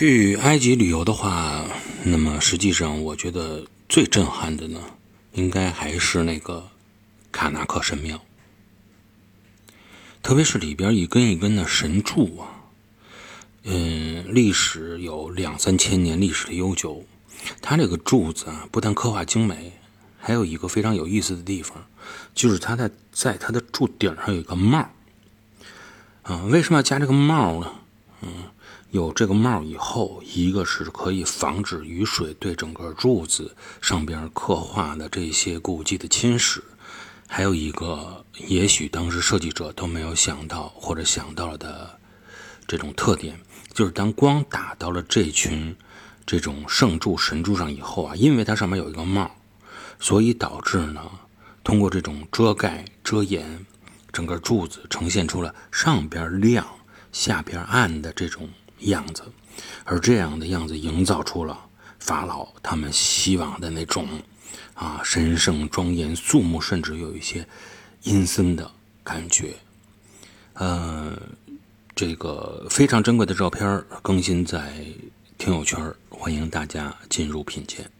去埃及旅游的话，那么实际上我觉得最震撼的呢，应该还是那个卡纳克神庙，特别是里边一根一根的神柱啊，嗯，历史有两三千年历史悠久。它这个柱子啊，不但刻画精美，还有一个非常有意思的地方，就是它在在它的柱顶上有一个帽啊。为什么要加这个帽呢？嗯。有这个帽以后，一个是可以防止雨水对整个柱子上边刻画的这些古迹的侵蚀，还有一个，也许当时设计者都没有想到或者想到的这种特点，就是当光打到了这群这种圣柱神柱上以后啊，因为它上面有一个帽，所以导致呢，通过这种遮盖遮掩，整个柱子呈现出了上边亮、下边暗的这种。样子，而这样的样子营造出了法老他们希望的那种啊神圣庄严肃穆，甚至有一些阴森的感觉。呃，这个非常珍贵的照片更新在听友圈，欢迎大家进入品鉴。